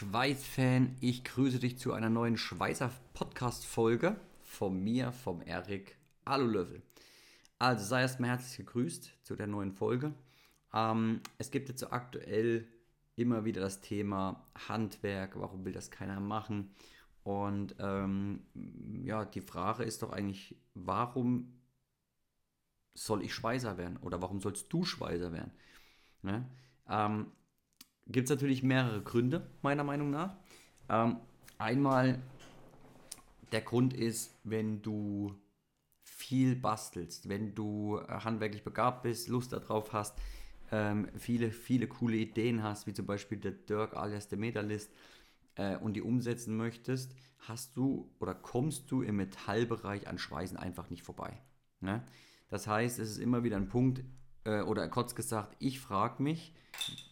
Schweiß-Fan, ich grüße dich zu einer neuen Schweißer Podcast-Folge von mir, vom Erik Alulöffel. Also sei erstmal herzlich gegrüßt zu der neuen Folge. Ähm, es gibt jetzt so aktuell immer wieder das Thema Handwerk, warum will das keiner machen? Und ähm, ja, die Frage ist doch eigentlich, warum soll ich Schweißer werden? Oder warum sollst du Schweißer werden? Ne? Ähm, Gibt es natürlich mehrere Gründe, meiner Meinung nach. Ähm, einmal, der Grund ist, wenn du viel bastelst, wenn du äh, handwerklich begabt bist, Lust darauf hast, ähm, viele, viele coole Ideen hast, wie zum Beispiel der Dirk alias der Metalist, äh, und die umsetzen möchtest, hast du oder kommst du im Metallbereich an Schweißen einfach nicht vorbei. Ne? Das heißt, es ist immer wieder ein Punkt, äh, oder kurz gesagt, ich frage mich,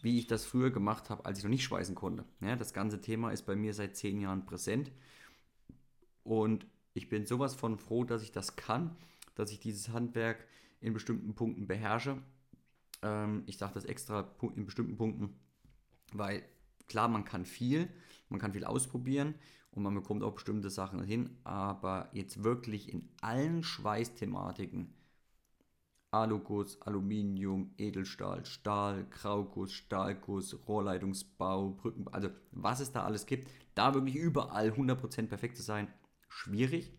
wie ich das früher gemacht habe, als ich noch nicht schweißen konnte. Ja, das ganze Thema ist bei mir seit zehn Jahren präsent und ich bin sowas von froh, dass ich das kann, dass ich dieses Handwerk in bestimmten Punkten beherrsche. Ähm, ich sage das extra in bestimmten Punkten, weil klar, man kann viel, man kann viel ausprobieren und man bekommt auch bestimmte Sachen hin, aber jetzt wirklich in allen Schweißthematiken Aluguss, Aluminium, Edelstahl, Stahl, Grauguss, Stahlguss, Rohrleitungsbau, Brücken, also was es da alles gibt, da wirklich überall 100% perfekt zu sein, schwierig.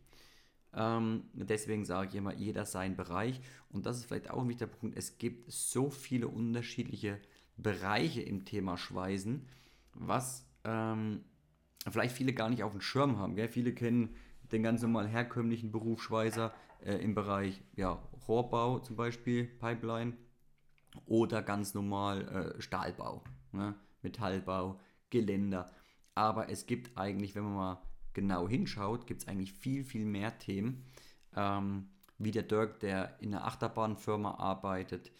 Ähm, deswegen sage ich immer, jeder sein Bereich. Und das ist vielleicht auch ein wichtiger Punkt. Es gibt so viele unterschiedliche Bereiche im Thema Schweißen, was ähm, vielleicht viele gar nicht auf dem Schirm haben. Gell? Viele kennen den ganz normal herkömmlichen Berufsschweißer äh, im Bereich ja, Rohrbau zum Beispiel, Pipeline oder ganz normal äh, Stahlbau, ne? Metallbau, Geländer. Aber es gibt eigentlich, wenn man mal genau hinschaut, gibt es eigentlich viel, viel mehr Themen. Ähm, wie der Dirk, der in einer Achterbahnfirma arbeitet,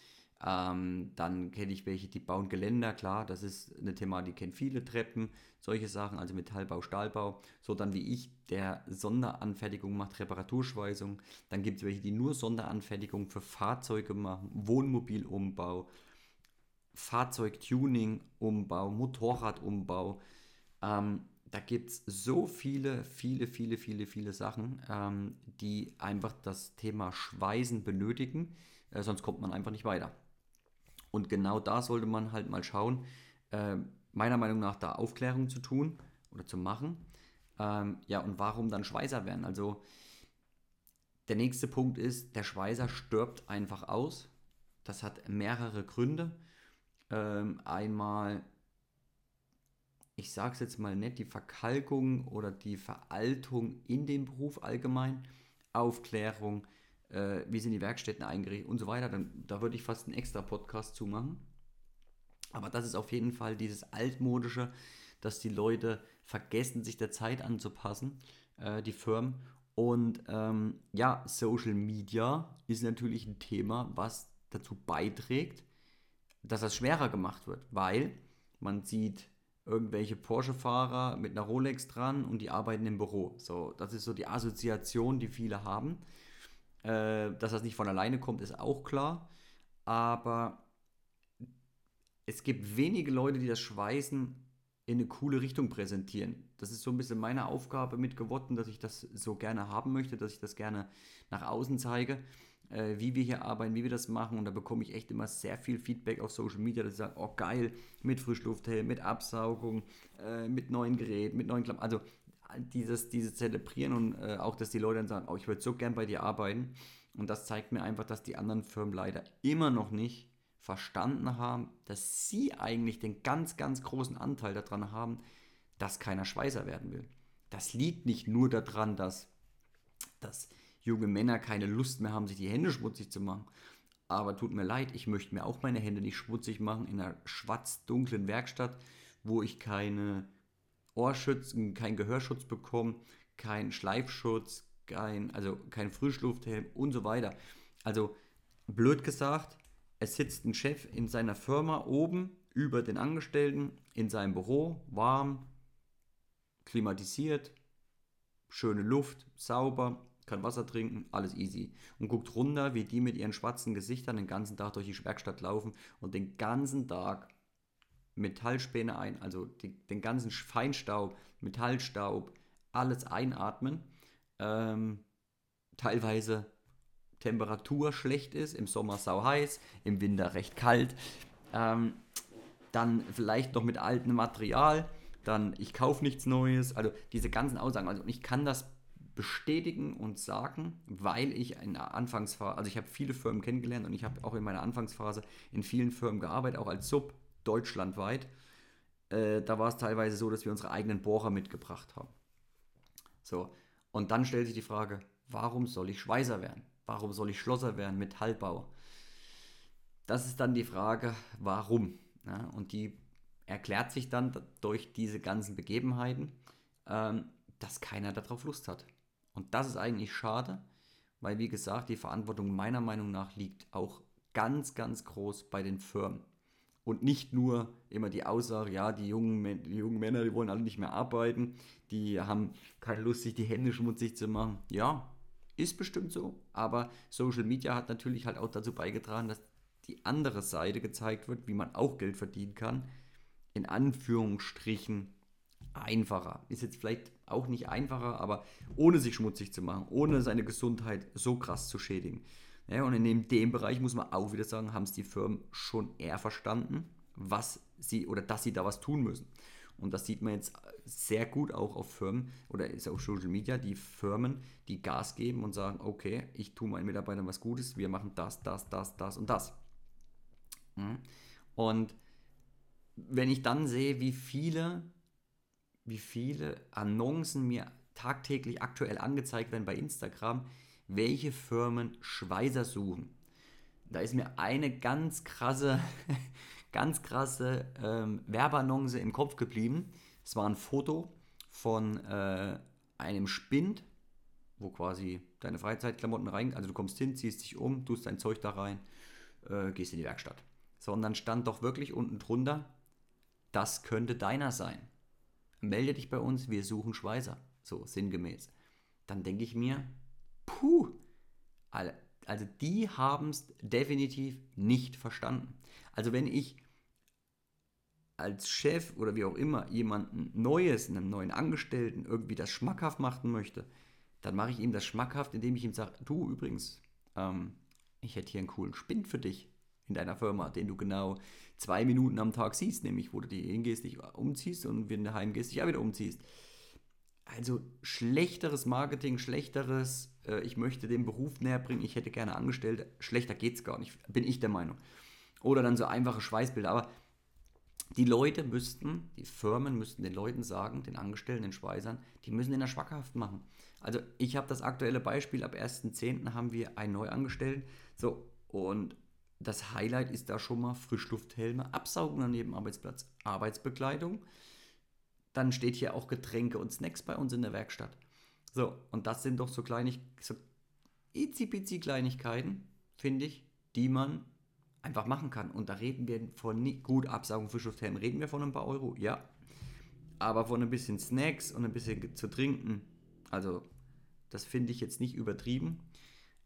ähm, dann kenne ich welche, die bauen Geländer, klar, das ist eine Thematik, die kennen viele Treppen, solche Sachen, also Metallbau, Stahlbau. So dann wie ich, der Sonderanfertigung macht, Reparaturschweißung. Dann gibt es welche, die nur Sonderanfertigung für Fahrzeuge machen, Wohnmobilumbau, Fahrzeugtuning, Umbau, Motorradumbau. Ähm, da gibt es so viele, viele, viele, viele, viele Sachen, ähm, die einfach das Thema Schweißen benötigen, äh, sonst kommt man einfach nicht weiter. Und genau da sollte man halt mal schauen, äh, meiner Meinung nach da Aufklärung zu tun oder zu machen. Ähm, ja, und warum dann Schweißer werden? Also der nächste Punkt ist, der Schweißer stirbt einfach aus. Das hat mehrere Gründe. Ähm, einmal, ich sage es jetzt mal nett, die Verkalkung oder die Veraltung in dem Beruf allgemein, Aufklärung, äh, wie sind die Werkstätten eingerichtet und so weiter. Dann, da würde ich fast einen extra Podcast zu machen. Aber das ist auf jeden Fall dieses altmodische, dass die Leute vergessen, sich der Zeit anzupassen, äh, die Firmen. Und ähm, ja, Social Media ist natürlich ein Thema, was dazu beiträgt, dass das schwerer gemacht wird, weil man sieht irgendwelche Porsche-Fahrer mit einer Rolex dran und die arbeiten im Büro. So, das ist so die Assoziation, die viele haben. Äh, dass das nicht von alleine kommt, ist auch klar. Aber es gibt wenige Leute, die das Schweißen in eine coole Richtung präsentieren. Das ist so ein bisschen meine Aufgabe mit Gewotten, dass ich das so gerne haben möchte, dass ich das gerne nach außen zeige, äh, wie wir hier arbeiten, wie wir das machen. Und da bekomme ich echt immer sehr viel Feedback auf Social Media, dass sie sagen, oh geil, mit Frischlufthelm, mit Absaugung, äh, mit neuen Geräten, mit neuen Klappen. Also dieses, dieses Zelebrieren und äh, auch, dass die Leute dann sagen, oh, ich würde so gern bei dir arbeiten. Und das zeigt mir einfach, dass die anderen Firmen leider immer noch nicht verstanden haben, dass sie eigentlich den ganz, ganz großen Anteil daran haben, dass keiner Schweißer werden will. Das liegt nicht nur daran, dass, dass junge Männer keine Lust mehr haben, sich die Hände schmutzig zu machen. Aber tut mir leid, ich möchte mir auch meine Hände nicht schmutzig machen in einer schwarz-dunklen Werkstatt, wo ich keine Ohrschutz, kein Gehörschutz bekommen, kein Schleifschutz, kein, also kein Frischlufthelm und so weiter. Also blöd gesagt, es sitzt ein Chef in seiner Firma oben über den Angestellten in seinem Büro, warm, klimatisiert, schöne Luft, sauber, kann Wasser trinken, alles easy. Und guckt runter, wie die mit ihren schwarzen Gesichtern den ganzen Tag durch die Werkstatt laufen und den ganzen Tag Metallspäne ein, also die, den ganzen Feinstaub, Metallstaub, alles einatmen. Ähm, teilweise Temperatur schlecht ist, im Sommer sau heiß, im Winter recht kalt. Ähm, dann vielleicht noch mit altem Material, dann ich kaufe nichts Neues. Also diese ganzen Aussagen. Also ich kann das bestätigen und sagen, weil ich in der Anfangsphase, also ich habe viele Firmen kennengelernt und ich habe auch in meiner Anfangsphase in vielen Firmen gearbeitet, auch als Sub deutschlandweit. Äh, da war es teilweise so, dass wir unsere eigenen Bohrer mitgebracht haben. So, und dann stellt sich die Frage, warum soll ich Schweißer werden? Warum soll ich Schlosser werden, Metallbauer? Das ist dann die Frage, warum? Ja, und die erklärt sich dann durch diese ganzen Begebenheiten, ähm, dass keiner darauf Lust hat. Und das ist eigentlich schade, weil wie gesagt, die Verantwortung meiner Meinung nach liegt auch ganz, ganz groß bei den Firmen. Und nicht nur immer die Aussage, ja, die jungen, die jungen Männer, die wollen alle nicht mehr arbeiten, die haben keine Lust, sich die Hände schmutzig zu machen. Ja, ist bestimmt so, aber Social Media hat natürlich halt auch dazu beigetragen, dass die andere Seite gezeigt wird, wie man auch Geld verdienen kann. In Anführungsstrichen einfacher. Ist jetzt vielleicht auch nicht einfacher, aber ohne sich schmutzig zu machen, ohne seine Gesundheit so krass zu schädigen. Ja, und in dem, Bereich muss man auch wieder sagen, haben es die Firmen schon eher verstanden, was sie oder dass sie da was tun müssen. Und das sieht man jetzt sehr gut auch auf Firmen oder ist auf Social Media, die Firmen, die Gas geben und sagen, okay, ich tue meinen Mitarbeitern was Gutes, wir machen das, das, das, das und das. Mhm. Und wenn ich dann sehe, wie viele, wie viele Annoncen mir tagtäglich aktuell angezeigt werden bei Instagram, welche Firmen Schweißer suchen. Da ist mir eine ganz krasse, ganz krasse ähm, Werbeannonce im Kopf geblieben. Es war ein Foto von äh, einem Spind, wo quasi deine Freizeitklamotten rein, also du kommst hin, ziehst dich um, tust dein Zeug da rein, äh, gehst in die Werkstatt. Sondern stand doch wirklich unten drunter, das könnte deiner sein. Melde dich bei uns, wir suchen Schweißer. So sinngemäß. Dann denke ich mir, puh, also die haben es definitiv nicht verstanden. Also wenn ich als Chef oder wie auch immer jemanden Neues, einem neuen Angestellten irgendwie das schmackhaft machen möchte, dann mache ich ihm das schmackhaft, indem ich ihm sage, du übrigens, ähm, ich hätte hier einen coolen Spind für dich in deiner Firma, den du genau zwei Minuten am Tag siehst, nämlich wo du dich hingehst, dich umziehst und wenn du heimgehst, dich auch wieder umziehst. Also schlechteres Marketing, schlechteres, äh, ich möchte den Beruf näher bringen, ich hätte gerne Angestellte, schlechter geht es gar nicht, bin ich der Meinung. Oder dann so einfache Schweißbilder, aber die Leute müssten, die Firmen müssten den Leuten sagen, den Angestellten, den Schweißern, die müssen den da schmackhaft machen. Also ich habe das aktuelle Beispiel, ab 1.10. haben wir einen Neuangestellten. So, und das Highlight ist da schon mal Frischlufthelme, Absaugen an jedem Arbeitsplatz, Arbeitsbekleidung. Dann steht hier auch Getränke und Snacks bei uns in der Werkstatt. So, und das sind doch so kleinig, so itzipizi Kleinigkeiten, finde ich, die man einfach machen kann. Und da reden wir von gut Absaugung Frischlufthelm, reden wir von ein paar Euro, ja. Aber von ein bisschen Snacks und ein bisschen zu trinken, also das finde ich jetzt nicht übertrieben.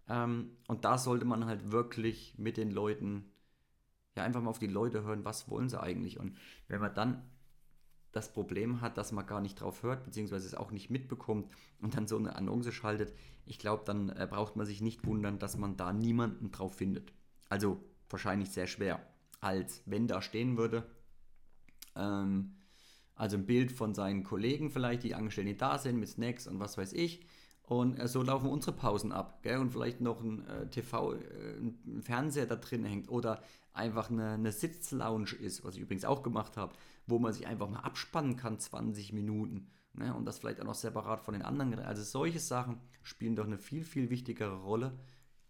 Ähm, und da sollte man halt wirklich mit den Leuten, ja, einfach mal auf die Leute hören, was wollen sie eigentlich. Und wenn man dann das Problem hat, dass man gar nicht drauf hört, beziehungsweise es auch nicht mitbekommt und dann so eine Annonce schaltet, ich glaube, dann äh, braucht man sich nicht wundern, dass man da niemanden drauf findet. Also wahrscheinlich sehr schwer, als wenn da stehen würde, ähm, also ein Bild von seinen Kollegen vielleicht, die Angestellten, da sind, mit Snacks und was weiß ich. Und äh, so laufen unsere Pausen ab. Gell? Und vielleicht noch ein äh, TV, äh, ein Fernseher da drin hängt oder einfach eine, eine Sitzlounge ist, was ich übrigens auch gemacht habe, wo man sich einfach mal abspannen kann, 20 Minuten. Ne? Und das vielleicht auch noch separat von den anderen. Also solche Sachen spielen doch eine viel, viel wichtigere Rolle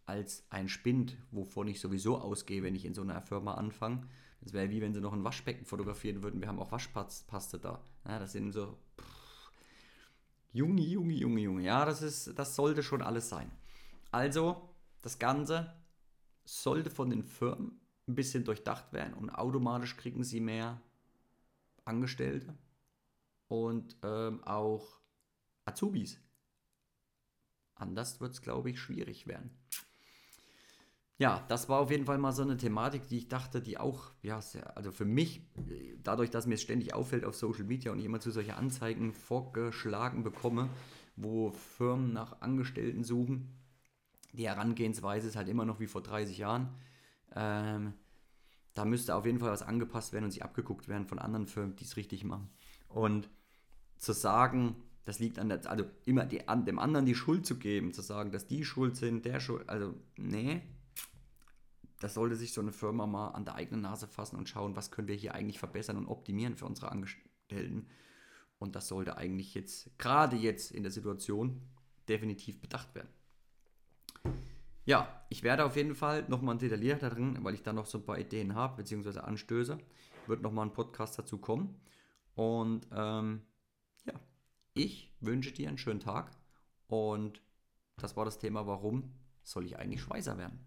als ein Spind, wovon ich sowieso ausgehe, wenn ich in so einer Firma anfange. Das wäre wie wenn sie noch ein Waschbecken fotografieren würden. Wir haben auch Waschpaste da. Ja, das sind so. Pff, Junge, Junge, Junge, Junge. Ja, das, ist, das sollte schon alles sein. Also, das Ganze sollte von den Firmen ein bisschen durchdacht werden und automatisch kriegen sie mehr Angestellte und ähm, auch Azubis. Anders wird es, glaube ich, schwierig werden. Ja, das war auf jeden Fall mal so eine Thematik, die ich dachte, die auch, ja, sehr, also für mich, dadurch, dass mir es ständig auffällt auf Social Media und ich immer zu solchen Anzeigen vorgeschlagen bekomme, wo Firmen nach Angestellten suchen, die Herangehensweise ist halt immer noch wie vor 30 Jahren. Ähm, da müsste auf jeden Fall was angepasst werden und sie abgeguckt werden von anderen Firmen, die es richtig machen. Und zu sagen, das liegt an der, also immer die, an dem anderen die Schuld zu geben, zu sagen, dass die schuld sind, der schuld, also nee, das sollte sich so eine Firma mal an der eigenen Nase fassen und schauen, was können wir hier eigentlich verbessern und optimieren für unsere Angestellten. Und das sollte eigentlich jetzt, gerade jetzt in der Situation, definitiv bedacht werden. Ja, ich werde auf jeden Fall nochmal detaillierter drin, weil ich da noch so ein paar Ideen habe, beziehungsweise Anstöße. Wird nochmal ein Podcast dazu kommen. Und ähm, ja, ich wünsche dir einen schönen Tag. Und das war das Thema, warum soll ich eigentlich Schweißer werden?